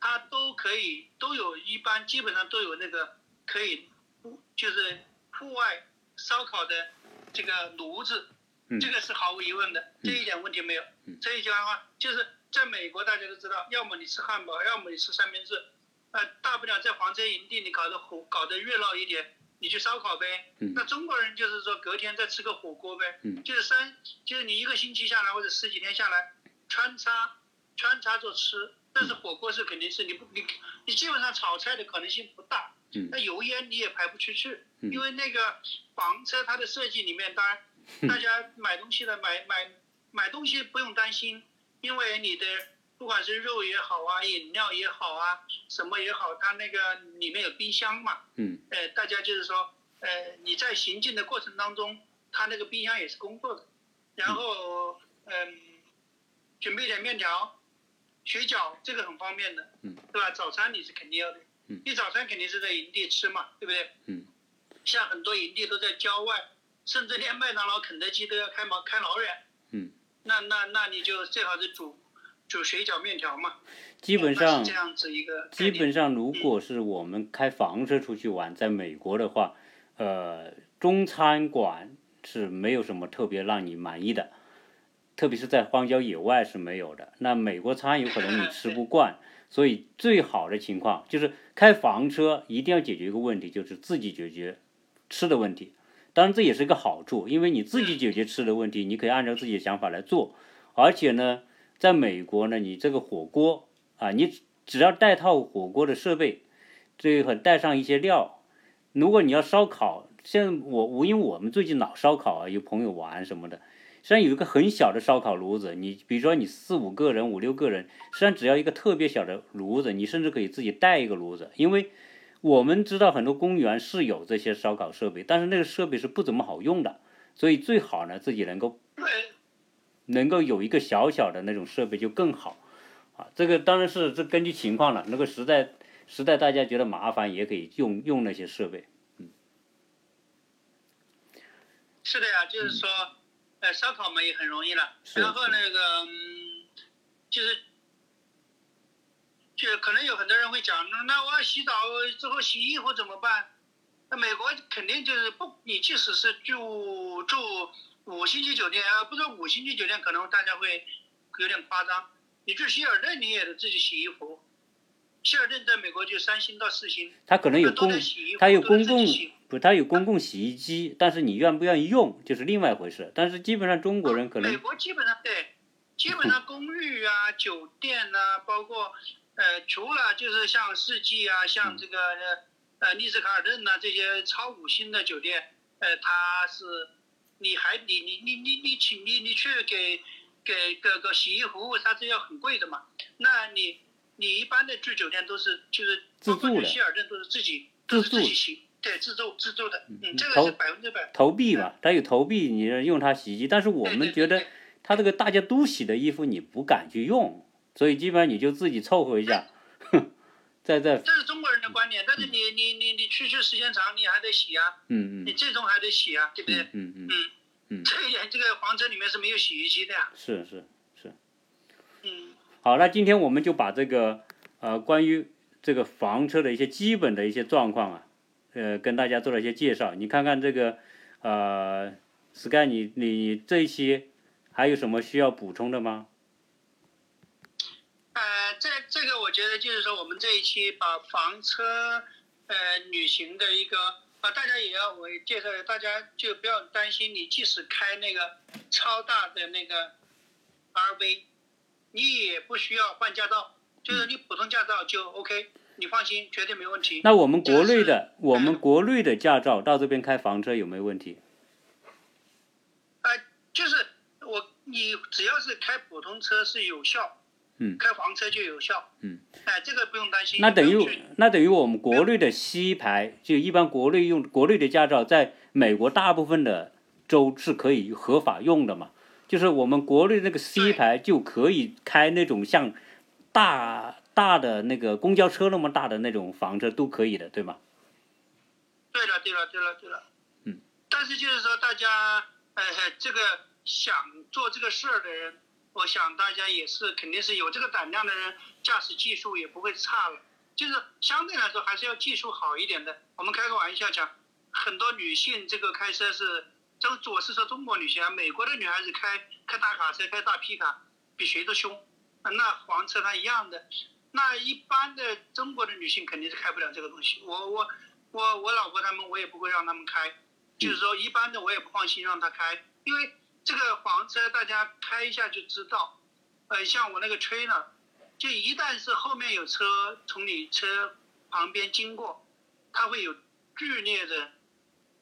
它都可以都有一般基本上都有那个可以户就是户外烧烤的这个炉子，嗯。这个是毫无疑问的，这一点问题没有。嗯。这一句话就是在美国大家都知道，要么你吃汉堡，要么你吃三明治，呃，大不了在房车营地你搞得火搞得热闹一点，你去烧烤呗。嗯那中国人就是说隔天再吃个火锅呗，嗯就是三就是你一个星期下来或者十几天下来穿插穿插着吃，但是火锅是肯定是你不你你基本上炒菜的可能性不大。嗯那油烟你也排不出去，嗯因为那个房车它的设计里面，当然大家买东西的买买买东西不用担心，因为你的不管是肉也好啊，饮料也好啊，什么也好，它那个里面有冰箱嘛，嗯。呃，大家就是说，呃，你在行进的过程当中，它那个冰箱也是工作的，然后嗯，准备点面条、水饺，这个很方便的，嗯，对吧？早餐你是肯定要的，嗯。你早餐肯定是在营地吃嘛，对不对？嗯，像很多营地都在郊外，甚至连麦当劳、肯德基都要开毛开老远，嗯，那那那你就最好是煮煮水饺、面条嘛，基本上这样子一个基本上，如果是我们开房车出去玩，在美国的话，呃，中餐馆是没有什么特别让你满意的，特别是在荒郊野外是没有的。那美国餐有可能你吃不 惯，所以最好的情况就是开房车一定要解决一个问题，就是自己解决吃的问题。当然这也是一个好处，因为你自己解决吃的问题，你可以按照自己的想法来做。而且呢，在美国呢，你这个火锅啊，你只要带套火锅的设备，最后带上一些料。如果你要烧烤，像我我因为我们最近老烧烤啊，有朋友玩什么的，实际上有一个很小的烧烤炉子，你比如说你四五个人、五六个人，实际上只要一个特别小的炉子，你甚至可以自己带一个炉子，因为我们知道很多公园是有这些烧烤设备，但是那个设备是不怎么好用的，所以最好呢自己能够。能够有一个小小的那种设备就更好，啊，这个当然是这根据情况了。那个实在实在大家觉得麻烦，也可以用用那些设备。嗯是的呀，就是说，呃，烧烤嘛也很容易了。然后那个，嗯，就是，就可能有很多人会讲，那那我要洗澡之后洗衣服怎么办？那美国肯定就是不，你即使是住住五星级酒店啊，不说五星级酒店，可能大家会有点夸张。你住希尔顿，你也得自己洗衣服。希尔顿在美国就三星到四星，它可能有公得洗衣服，它有公共不，它有公共洗衣机，但是你愿不愿意用就是另外一回事。但是基本上中国人可能美国基本上对，基本上公寓啊、酒店呐、包括呃，除了就是像世纪啊、像这个呃呃丽思卡尔顿呐、这些超五星的酒店，呃，它是你还你你你你你请你你去给给个个洗衣服务，它是要很贵的嘛。那你你一般的住酒店都是就是自包括去助的希尔顿都是自己自都是自助己洗，对，自助自助的，嗯，这个是百分之百。投币吧，它有投币，你用它洗衣机。但是我们觉得对它这个大家都洗的衣服，你不敢去用，所以基本上你就自己凑合一下，再再这是中国人的观点，但是你你你你去去时间长，你还得洗啊，嗯嗯你最终还得洗啊，对不对？嗯嗯嗯，嗯，嗯这一点这个房车里面是没有洗衣机的呀。是是是。嗯，好，那今天我们就把这个呃关于这个房车的一些基本的一些状况啊，呃，跟大家做了一些介绍。你看看这个，呃，Sky，你你这一期还有什么需要补充的吗？呃，这这个我觉得就是说，我们这一期把房车呃旅行的一个啊，大家也要我介绍，大家就不要担心，你即使开那个超大的那个 RV，你也不需要换驾照，就是你普通驾照就 OK，你放心，绝对没问题。那我们国内的我们国内的驾照到这边开房车有没有问题？呃，就是我你只要是开普通车是有效，嗯开房车就有效，嗯，哎，这个不用担心。那等于那等于我们国内的 C 牌，就一般国内用国内的驾照，在美国大部分的州是可以合法用的嘛？就是我们国内那个 C 牌就可以开那种像大大的那个公交车那么大的那种房车都可以的，对吗？对了，对了，对了，对了。嗯。但是就是说，大家呃，这个想做这个事儿的人，我想大家也是肯定是有这个胆量的人，驾驶技术也不会差了。就是相对来说还是要技术好一点的。我们开个玩笑讲，很多女性这个开车是，这我是说中国女性啊，美国的女孩子开开大卡车、开大皮卡比谁都凶，那黄车它一样的。那一般的中国的女性肯定是开不了这个东西。我我我我老婆他们我也不会让他们开，就是说一般的我也不放心让她开，因为这个房车大家开一下就知道，呃，像我那个 trainer，就一旦是后面有车从你车旁边经过，它会有剧烈的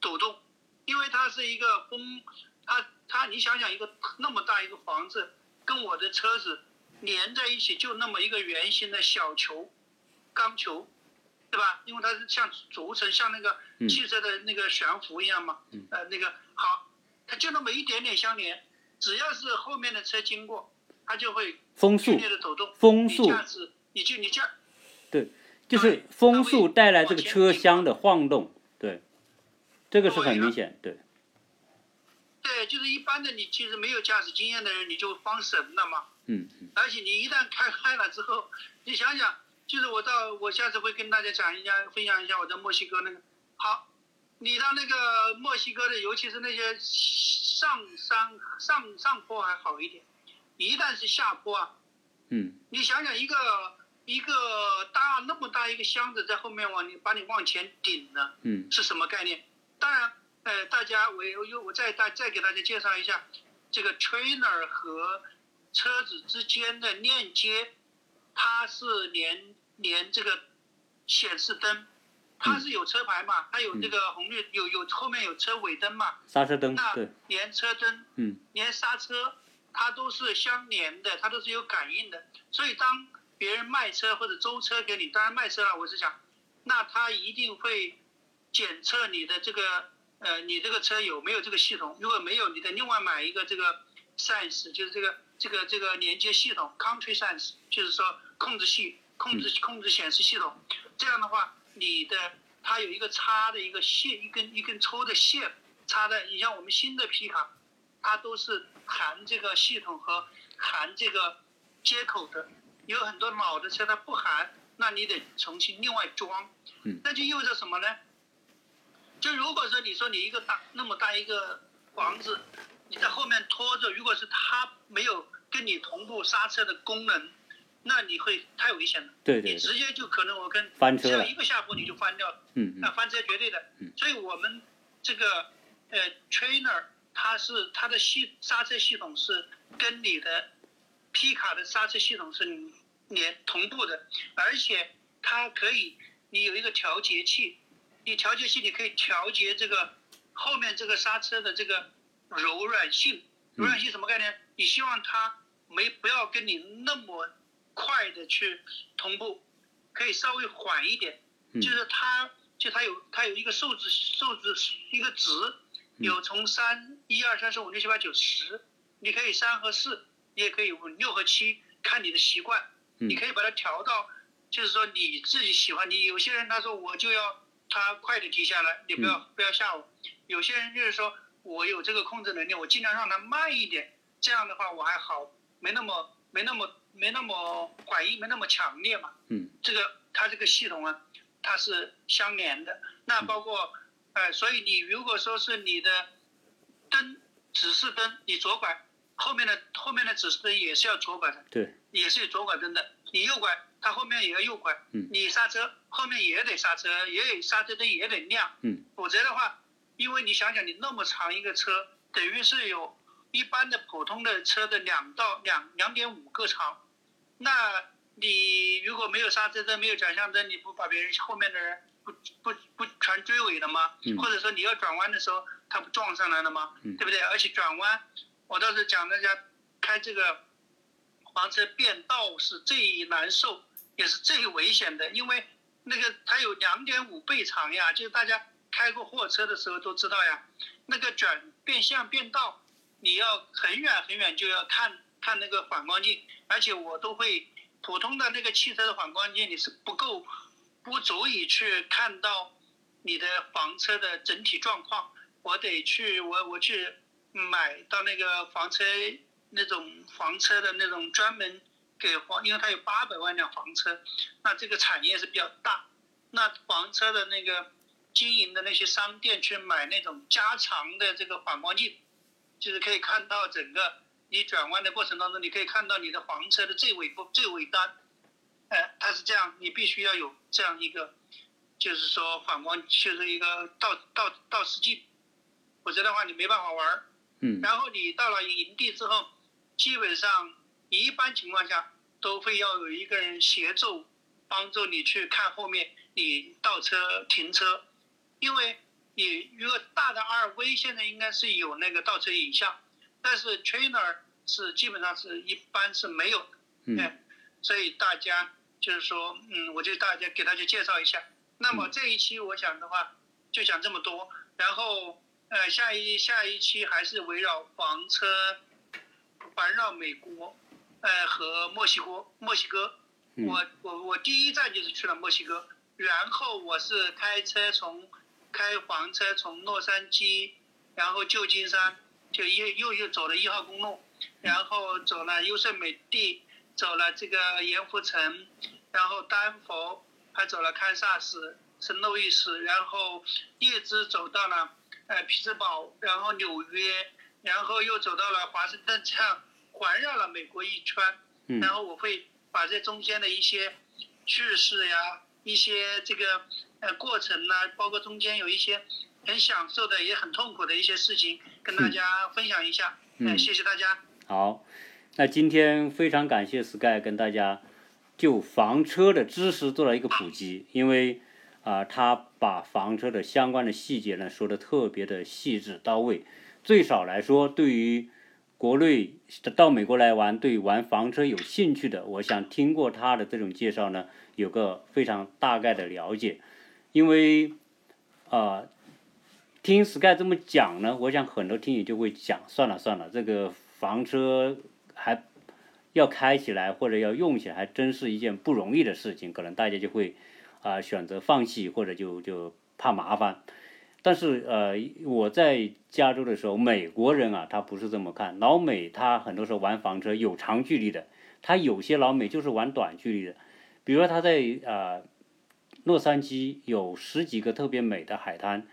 抖动，因为它是一个风，它它你想想一个那么大一个房子跟我的车子连在一起，就那么一个圆形的小球，钢球，对吧？因为它是像轴承，像那个嗯。汽车的那个悬浮一样嘛，嗯。呃，那个好，它就那么一点点相连，只要是后面的车经过，它就会剧风速烈的抖动，风速你驾驶，你就你驾，就是风速带来这个车厢的晃动，对，这个是很明显，对，对，就是一般的你其实没有驾驶经验的人，你就慌神了嘛。嗯嗯而且你一旦开开了之后，你想想，就是我到我下次会跟大家讲一下，分享一下我在墨西哥那个。好，你到那个墨西哥的，尤其是那些上山上上坡还好一点，一旦是下坡啊，嗯你想想一个一个大那么大一个箱子在后面往你把你往前顶呢，嗯是什么概念？当然，呃，大家我我我再大再给大家介绍一下这个 trainer 和车子之间的链接，它是连连这个显示灯，它是有车牌嘛，它有这个红绿有有后面有车尾灯嘛，刹车灯，那对，连车灯嗯连刹车，它都是相连的，它都是有感应的。所以当别人卖车或者租车给你，当然卖车了，我是想，那他一定会检测你的这个呃，你这个车有没有这个系统。如果没有，你得另外买一个这个 Sense，就是这个这个这个连接系统 Country Sense，就是说控制系控制控制显示系统。这样的话，你的它有一个插的一个线，一根一根抽的线插在，你像我们新的皮卡，它都是含这个系统和含这个接口的。有很多老的车它不含，那你得重新另外装。嗯那就意味着什么呢？就如果说你说你一个大那么大一个房子，你在后面拖着，如果是它没有跟你同步刹车的功能，那你会太危险了。对对对，你直接就可能我跟翻车只要一个下坡你就翻掉了。嗯嗯那翻车绝对的嗯。所以我们这个呃 trainer 它是它的系刹车系统是跟你的皮卡的刹车系统是连同步的，而且它可以你有一个调节器，你调节器你可以调节这个后面这个刹车的这个柔软性。柔软性什么概念？你希望它没不要跟你那么快的去同步，可以稍微缓一点。嗯就是它就它有它有一个数字数字一个值，有从三一二三四五六七八九十，你可以三和四，你也可以五六和七，看你的习惯，嗯你可以把它调到，就是说你自己喜欢。你有些人他说我就要他快点停下来，你不要、不要吓我。有些人就是说我有这个控制能力，我尽量让它慢一点，这样的话我还好，没那么没那么没那么反应没那么强烈嘛。嗯这个它这个系统啊，它是相连的。那包括，呃，所以你如果说是你的灯指示灯，你左拐，后面的后面的指示灯也是要左拐的，对，也是有左拐灯的。你右拐，它后面也要右拐。嗯你刹车，后面也得刹车，也得刹车灯也得亮。嗯。否则的话，因为你想想，你那么长一个车，等于是有一般的普通的车的两到两两点五个长。那你如果没有刹车灯，没有转向灯，你不把别人后面的人不不不全追尾了吗？嗯或者说你要转弯的时候，他不撞上来了吗？嗯对不对？而且转弯，我倒是讲大家开这个房车变道是最难受，也是最危险的，因为那个它有两点五倍长呀，就是大家开过货车的时候都知道呀，那个转变向变道，你要很远很远就要看看那个反光镜，而且我都会普通的那个汽车的反光镜你是不够，不足以去看到你的房车的整体状况，我得去我我去买到那个房车那种房车的那种专门给房，因为它有八百万辆房车，那这个产业是比较大，那房车的那个经营的那些商店去买那种加长的这个反光镜，就是可以看到整个你转弯的过程当中，你可以看到你的房车的最尾部最尾端，哎，它是这样，你必须要有这样一个，就是说反光，就是一个倒倒倒视镜，否则的话你没办法玩儿。嗯然后你到了营地之后，基本上一般情况下都会要有一个人协助，帮助你去看后面你倒车停车，因为你如果大的 RV 现在应该是有那个倒车影像，但是 trainer 是基本上是一般是没有的，嗯。哎所以大家就是说，嗯，我就大家给大家介绍一下。那么这一期我讲的话就讲这么多，然后呃下一下一期还是围绕房车环绕美国，呃和墨西哥墨西哥，嗯。我我我第一站就是去了墨西哥，然后我是开车从开房车从洛杉矶，然后旧金山就又又又走了一号公路，然后走了优胜美地，走了这个盐湖城，然后丹佛，还走了堪萨斯、圣路易斯，然后一直走到了呃匹兹堡，然后纽约，然后又走到了华盛顿，这样环绕了美国一圈。嗯然后我会把这中间的一些趣事呀，一些这个呃过程呐、包括中间有一些很享受的，也很痛苦的一些事情，跟大家分享一下。嗯呃谢谢大家。好，那今天非常感谢 Sky 跟大家就房车的知识做了一个普及，因为啊、他把房车的相关的细节呢说的特别的细致到位，最少来说，对于国内到美国来玩，对玩房车有兴趣的，我想听过他的这种介绍呢，有个非常大概的了解，因为啊、听 Sky 这么讲呢，我想很多听友就会讲，算了算了，这个房车还要开起来或者要用起来，还真是一件不容易的事情，可能大家就会啊、选择放弃或者就就怕麻烦。但是呃，我在加州的时候，美国人啊，他不是这么看。老美他很多时候玩房车有长距离的，他有些老美就是玩短距离的。比如说他在呃洛杉矶有十几个特别美的海滩，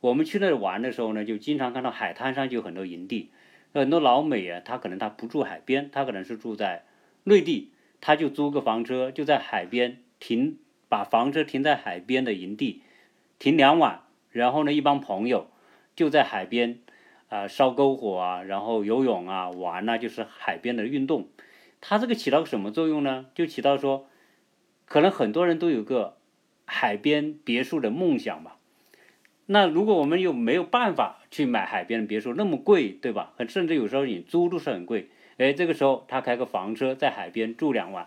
我们去那玩的时候呢，就经常看到海滩上就有很多营地。很多老美啊，他可能他不住海边，他可能是住在内地，他就租个房车，就在海边停，把房车停在海边的营地，停两晚，然后呢，一帮朋友就在海边啊、烧篝火啊，然后游泳啊，玩呐、就是海边的运动。它这个起到什么作用呢？就起到说，可能很多人都有个海边别墅的梦想吧。那如果我们又没有办法去买海边的别墅，那么贵，对吧？甚至有时候你租都是很贵。哎，这个时候他开个房车在海边住两晚，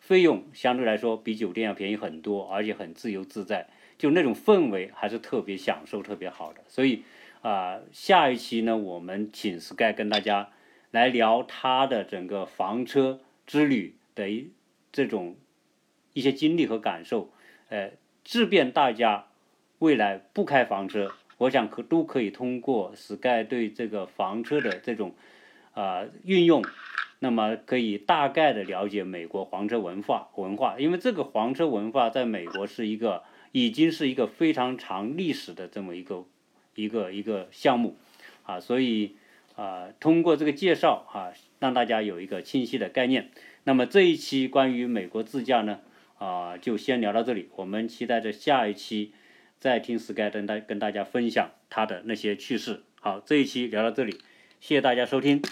费用相对来说比酒店要便宜很多，而且很自由自在，就那种氛围还是特别享受、特别好的。所以啊、下一期呢，我们请 Sky 跟大家来聊他的整个房车之旅的一这种一些经历和感受，呃，致便大家未来不开房车，我想可都可以通过 Sky 对这个房车的这种啊、运用那么可以大概的了解美国房车文化文化，因为这个房车文化在美国是一个已经是一个非常长历史的这么一个一个一个项目啊，所以啊通过这个介绍啊，让大家有一个清晰的概念。那么这一期关于美国自驾呢啊就先聊到这里，我们期待着下一期再听 Sky 跟大跟大家分享他的那些趣事。好，这一期聊到这里，谢谢大家收听。